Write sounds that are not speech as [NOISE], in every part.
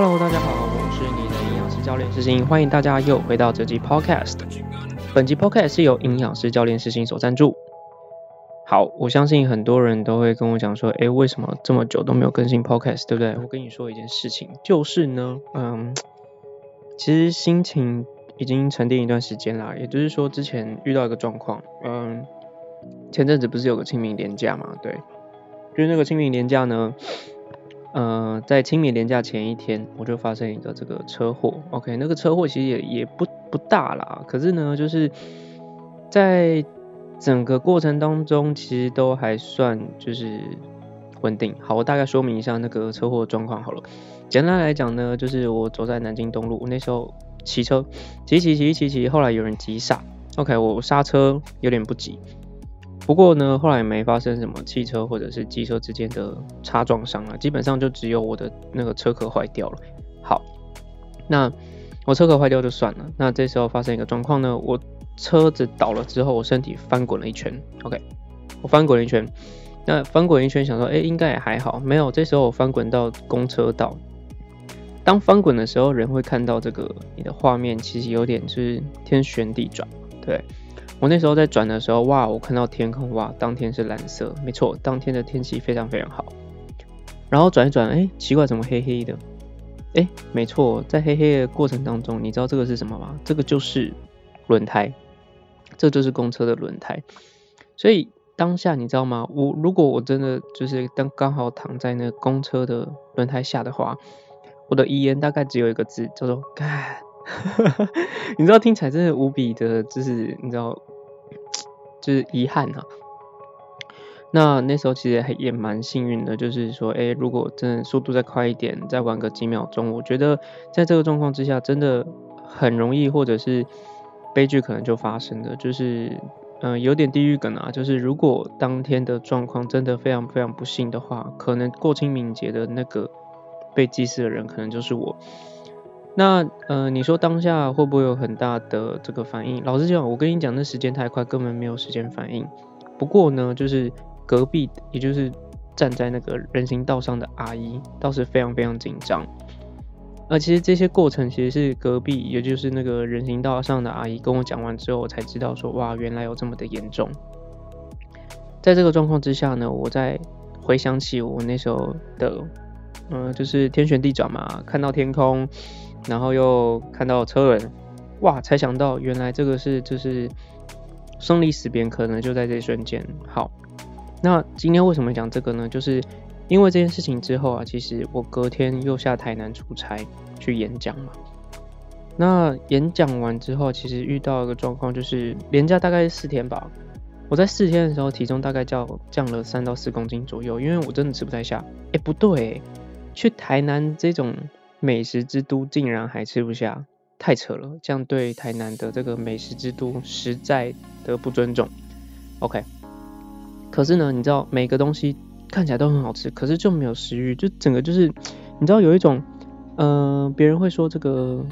Hello，大家好，我是你的营养师教练世新，欢迎大家又回到这集 Podcast。本集 Podcast 是由营养师教练世新所赞助。好，我相信很多人都会跟我讲说，诶，为什么这么久都没有更新 Podcast，对不对？我跟你说一件事情，就是呢，嗯，其实心情已经沉淀一段时间啦，也就是说，之前遇到一个状况，嗯，前阵子不是有个清明年假嘛，对，就是那个清明年假呢。呃，在清明年假前一天，我就发生一个这个车祸。OK，那个车祸其实也也不不大啦，可是呢，就是在整个过程当中，其实都还算就是稳定。好，我大概说明一下那个车祸状况好了。简单来讲呢，就是我走在南京东路，那时候骑车骑骑骑骑骑，后来有人急刹。OK，我刹车有点不急。不过呢，后来没发生什么汽车或者是机车之间的擦撞伤啊，基本上就只有我的那个车壳坏掉了。好，那我车壳坏掉就算了。那这时候发生一个状况呢，我车子倒了之后，我身体翻滚了一圈。OK，我翻滚了一圈。那翻滚一圈，想说，哎，应该也还好。没有，这时候我翻滚到公车道。当翻滚的时候，人会看到这个你的画面，其实有点是天旋地转，对。我那时候在转的时候，哇，我看到天空，哇，当天是蓝色，没错，当天的天气非常非常好。然后转一转，哎，奇怪，怎么黑黑的？哎，没错，在黑黑的过程当中，你知道这个是什么吗？这个就是轮胎，这就是公车的轮胎。所以当下你知道吗？我如果我真的就是当刚好躺在那公车的轮胎下的话，我的遗言大概只有一个字，叫做干。[LAUGHS] 你知道听起来真的无比的，就是你知道。[TSK] 就是遗憾哈，那那时候其实也蛮幸运的，就是说，哎，如果真的速度再快一点，再晚个几秒钟，我觉得在这个状况之下，真的很容易，或者是悲剧可能就发生了，就是嗯，有点地狱梗啊，就是如果当天的状况真的非常非常不幸的话，可能过清明节的那个被祭祀的人，可能就是我。那呃，你说当下会不会有很大的这个反应？老实讲，我跟你讲，那时间太快，根本没有时间反应。不过呢，就是隔壁，也就是站在那个人行道上的阿姨，倒是非常非常紧张。而其实这些过程，其实是隔壁，也就是那个人行道上的阿姨跟我讲完之后，我才知道说，哇，原来有这么的严重。在这个状况之下呢，我在回想起我那时候的，嗯，就是天旋地转嘛，看到天空。然后又看到车轮，哇！才想到原来这个是就是生离死别，可能就在这一瞬间。好，那今天为什么讲这个呢？就是因为这件事情之后啊，其实我隔天又下台南出差去演讲嘛。那演讲完之后，其实遇到一个状况，就是连假大概四天吧。我在四天的时候，体重大概降降了三到四公斤左右，因为我真的吃不太下。哎，不对，去台南这种。美食之都竟然还吃不下，太扯了！这样对台南的这个美食之都实在的不尊重。OK，可是呢，你知道每个东西看起来都很好吃，可是就没有食欲，就整个就是，你知道有一种，呃，别人会说这个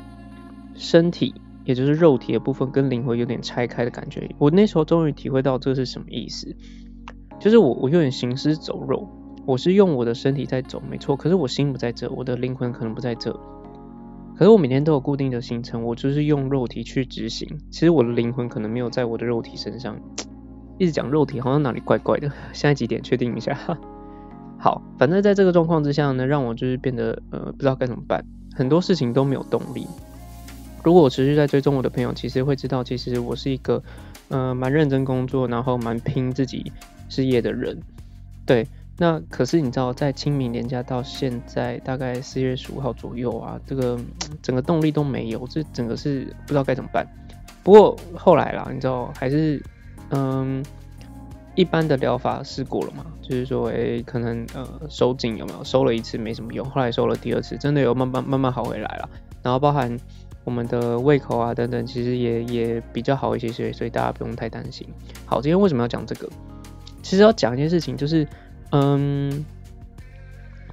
身体，也就是肉体的部分跟灵魂有点拆开的感觉。我那时候终于体会到这是什么意思，就是我我有点行尸走肉。我是用我的身体在走，没错。可是我心不在这，我的灵魂可能不在这。可是我每天都有固定的行程，我就是用肉体去执行。其实我的灵魂可能没有在我的肉体身上。一直讲肉体，好像哪里怪怪的。现在几点？确定一下。[LAUGHS] 好，反正在这个状况之下呢，让我就是变得呃不知道该怎么办，很多事情都没有动力。如果我持续在追踪我的朋友，其实会知道，其实我是一个呃蛮认真工作，然后蛮拼自己事业的人。对。那可是你知道，在清明年假到现在大概四月十五号左右啊，这个整个动力都没有，这整个是不知道该怎么办。不过后来啦，你知道还是嗯，一般的疗法试过了嘛，就是说，哎，可能呃收紧有没有？收了一次没什么用，后来收了第二次，真的有慢慢慢慢好回来了。然后包含我们的胃口啊等等，其实也也比较好一些，所以所以大家不用太担心。好，今天为什么要讲这个？其实要讲一件事情，就是。嗯，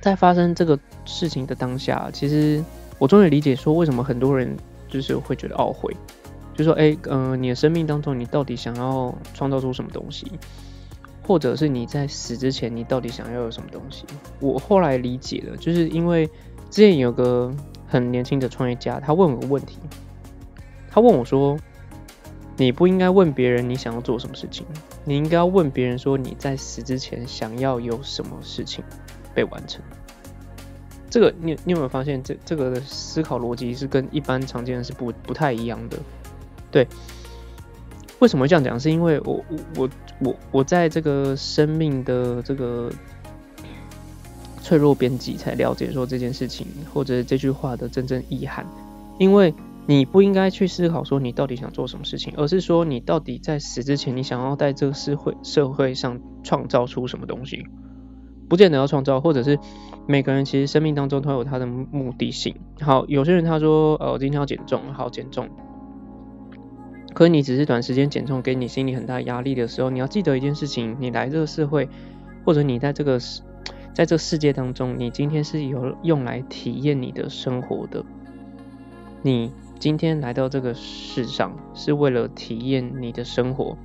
在发生这个事情的当下，其实我终于理解说为什么很多人就是会觉得懊悔，就说哎，嗯，你的生命当中你到底想要创造出什么东西，或者是你在死之前你到底想要有什么东西？我后来理解了，就是因为之前有个很年轻的创业家，他问我个问题，他问我说：“你不应该问别人你想要做什么事情，你应该要问别人说你在死之前想要有什么事情被完成。”这个你你有没有发现，这这个的思考逻辑是跟一般常见的是不不太一样的？对，为什么这样讲？是因为我我我我我在这个生命的这个。脆弱边际才了解说这件事情或者这句话的真正意涵，因为你不应该去思考说你到底想做什么事情，而是说你到底在死之前你想要在这个社会社会上创造出什么东西，不见得要创造，或者是每个人其实生命当中都有他的目的性。好，有些人他说呃我今天要减重，好减重，可你只是短时间减重，给你心里很大压力的时候，你要记得一件事情，你来这个社会，或者你在这个。在这个世界当中，你今天是有用来体验你的生活的。你今天来到这个世上，是为了体验你的生活。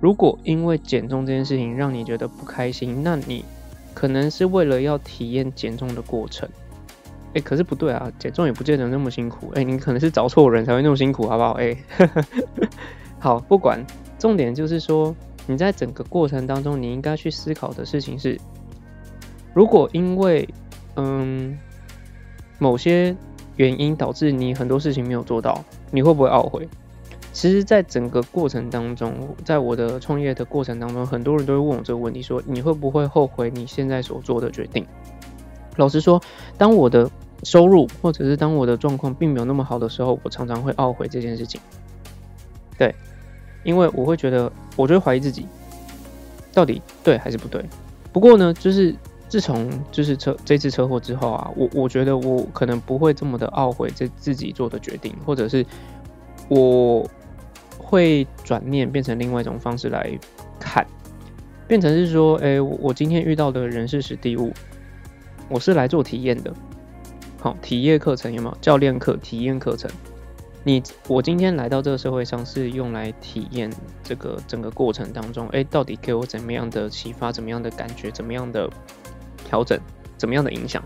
如果因为减重这件事情让你觉得不开心，那你可能是为了要体验减重的过程。哎，可是不对啊，减重也不见得那么辛苦。哎，你可能是找错人才会那么辛苦，好不好？哎，[LAUGHS] 好，不管，重点就是说，你在整个过程当中，你应该去思考的事情是。如果因为嗯某些原因导致你很多事情没有做到，你会不会懊悔？其实，在整个过程当中，在我的创业的过程当中，很多人都会问我这个问题：说你会不会后悔你现在所做的决定？老实说，当我的收入或者是当我的状况并没有那么好的时候，我常常会懊悔这件事情。对，因为我会觉得，我就会怀疑自己到底对还是不对。不过呢，就是。自从就是车这次车祸之后啊，我我觉得我可能不会这么的懊悔这自己做的决定，或者是我会转念变成另外一种方式来看，变成是说，哎，我今天遇到的人事史地物，我是来做体验的，好，体验课程有没有？教练课、体验课程，你我今天来到这个社会上是用来体验这个整个过程当中，哎，到底给我怎么样的启发，怎么样的感觉，怎么样的？调整怎么样的影响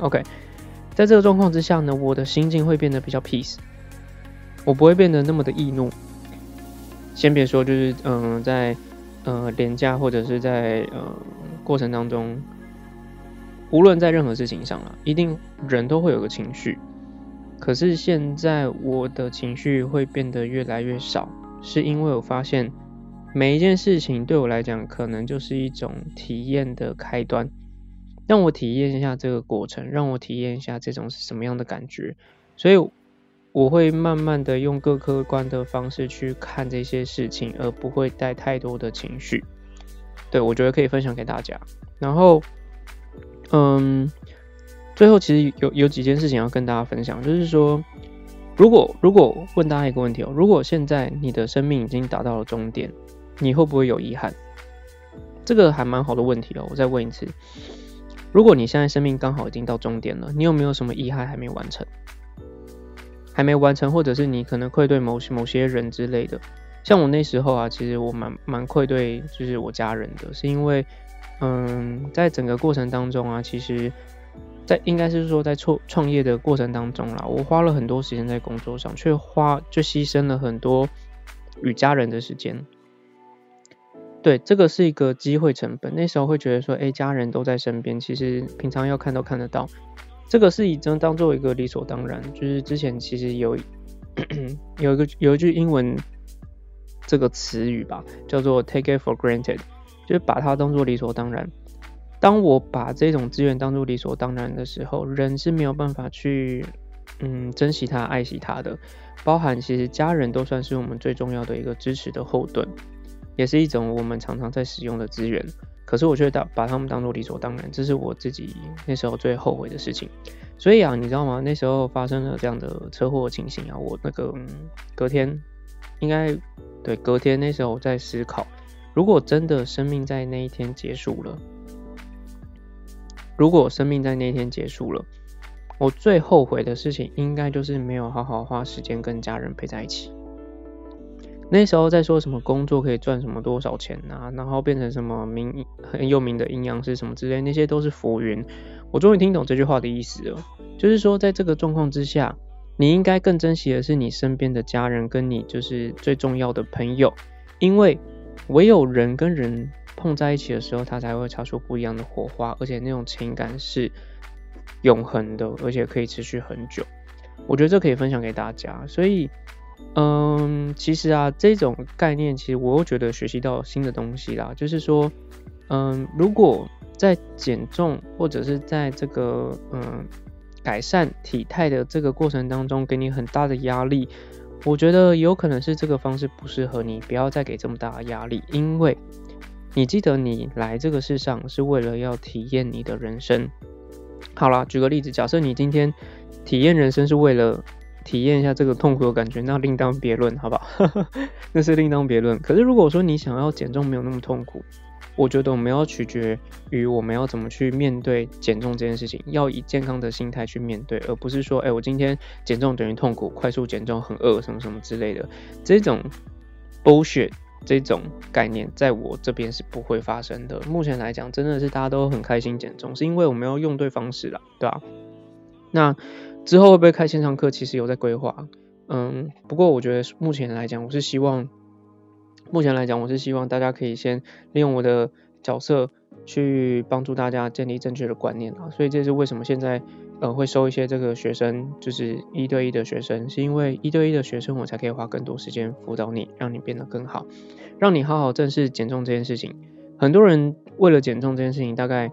？OK，在这个状况之下呢，我的心境会变得比较 peace，我不会变得那么的易怒。先别说，就是嗯，在呃廉价或者是在呃过程当中，无论在任何事情上啊，一定人都会有个情绪。可是现在我的情绪会变得越来越少，是因为我发现每一件事情对我来讲，可能就是一种体验的开端。让我体验一下这个过程，让我体验一下这种是什么样的感觉，所以我会慢慢的用各客观的方式去看这些事情，而不会带太多的情绪。对我觉得可以分享给大家。然后，嗯，最后其实有有几件事情要跟大家分享，就是说，如果如果问大家一个问题哦，如果现在你的生命已经达到了终点，你会不会有遗憾？这个还蛮好的问题哦，我再问一次。如果你现在生命刚好已经到终点了，你有没有什么遗憾还没完成？还没完成，或者是你可能愧对某某些人之类的。像我那时候啊，其实我蛮蛮愧对，就是我家人的，是因为，嗯，在整个过程当中啊，其实，在应该是说在创创业的过程当中啦，我花了很多时间在工作上，却花就牺牲了很多与家人的时间。对，这个是一个机会成本。那时候会觉得说，哎，家人都在身边，其实平常要看都看得到。这个是以真当做一个理所当然。就是之前其实有 [COUGHS] 有一个有一句英文这个词语吧，叫做 take it for granted，就是把它当做理所当然。当我把这种资源当做理所当然的时候，人是没有办法去嗯珍惜它、爱惜它的。包含其实家人都算是我们最重要的一个支持的后盾。也是一种我们常常在使用的资源，可是我觉得把它们当做理所当然，这是我自己那时候最后悔的事情。所以啊，你知道吗？那时候发生了这样的车祸情形啊，我那个隔天，应该对隔天那时候我在思考，如果真的生命在那一天结束了，如果生命在那一天结束了，我最后悔的事情应该就是没有好好花时间跟家人陪在一起。那时候在说什么工作可以赚什么多少钱啊，然后变成什么名很有名的阴阳师什么之类，那些都是浮云。我终于听懂这句话的意思了，就是说在这个状况之下，你应该更珍惜的是你身边的家人，跟你就是最重要的朋友，因为唯有人跟人碰在一起的时候，他才会擦出不一样的火花，而且那种情感是永恒的，而且可以持续很久。我觉得这可以分享给大家，所以。嗯，其实啊，这种概念其实我又觉得学习到新的东西啦。就是说，嗯，如果在减重或者是在这个嗯改善体态的这个过程当中，给你很大的压力，我觉得有可能是这个方式不适合你，不要再给这么大的压力。因为你记得你来这个世上是为了要体验你的人生。好了，举个例子，假设你今天体验人生是为了。体验一下这个痛苦的感觉，那另当别论，好不好？[LAUGHS] 那是另当别论。可是如果说你想要减重没有那么痛苦，我觉得我们要取决于我们要怎么去面对减重这件事情，要以健康的心态去面对，而不是说，哎，我今天减重等于痛苦，快速减重很饿，什么什么之类的。这种 bullshit 这种概念，在我这边是不会发生的。目前来讲，真的是大家都很开心减重，是因为我们要用对方式了，对吧？那。之后会不会开线上课？其实有在规划，嗯，不过我觉得目前来讲，我是希望，目前来讲，我是希望大家可以先利用我的角色去帮助大家建立正确的观念啊。所以这是为什么现在呃会收一些这个学生，就是一对一的学生，是因为一对一的学生我才可以花更多时间辅导你，让你变得更好，让你好好正视减重这件事情。很多人为了减重这件事情，大概。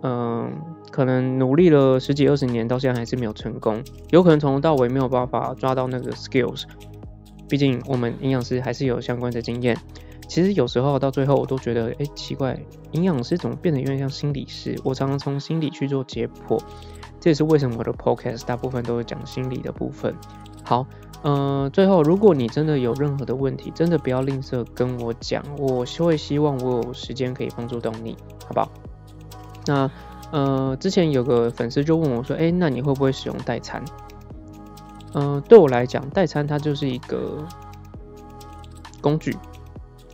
嗯，可能努力了十几二十年，到现在还是没有成功。有可能从头到尾没有办法抓到那个 skills。毕竟我们营养师还是有相关的经验。其实有时候到最后，我都觉得，哎，奇怪，营养师怎么变得有点像心理师？我常常从心理去做解剖。这也是为什么我的 podcast 大部分都是讲心理的部分。好，嗯，最后，如果你真的有任何的问题，真的不要吝啬跟我讲，我会希望我有时间可以帮助到你，好不好？那呃，之前有个粉丝就问我说：“哎，那你会不会使用代餐？”嗯，对我来讲，代餐它就是一个工具，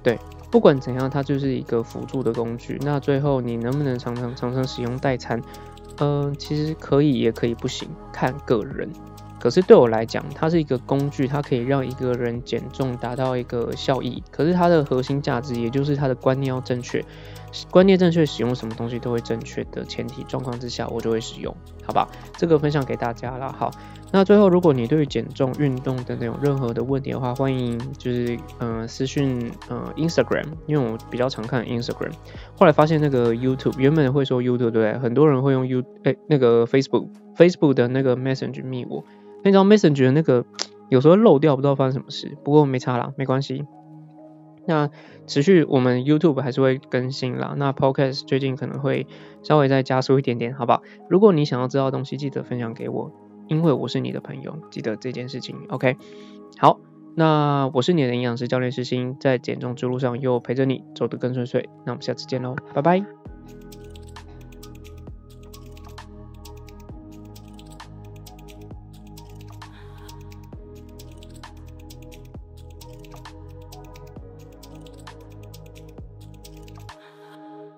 对，不管怎样，它就是一个辅助的工具。那最后你能不能常常常常使用代餐？嗯，其实可以，也可以不行，看个人。可是对我来讲，它是一个工具，它可以让一个人减重达到一个效益。可是它的核心价值，也就是它的观念要正确。观念正确，使用什么东西都会正确的前提状况之下，我就会使用，好吧？这个分享给大家了。好，那最后，如果你对于减重、运动等等有任何的问题的话，欢迎就是嗯私讯嗯 Instagram，因为我比较常看 Instagram。后来发现那个 YouTube 原本会说 YouTube 对不对？很多人会用 You 哎那个 Facebook，Facebook 的那个 Messenger 密我，那张 Messenger 那个有时候漏掉，不知道发生什么事。不过没差啦，没关系。那持续我们 YouTube 还是会更新啦，那 Podcast 最近可能会稍微再加速一点点，好不好？如果你想要知道东西，记得分享给我，因为我是你的朋友，记得这件事情，OK？好，那我是你的营养师教练师星，在减重之路上又陪着你走得更顺遂，那我们下次见喽，拜拜。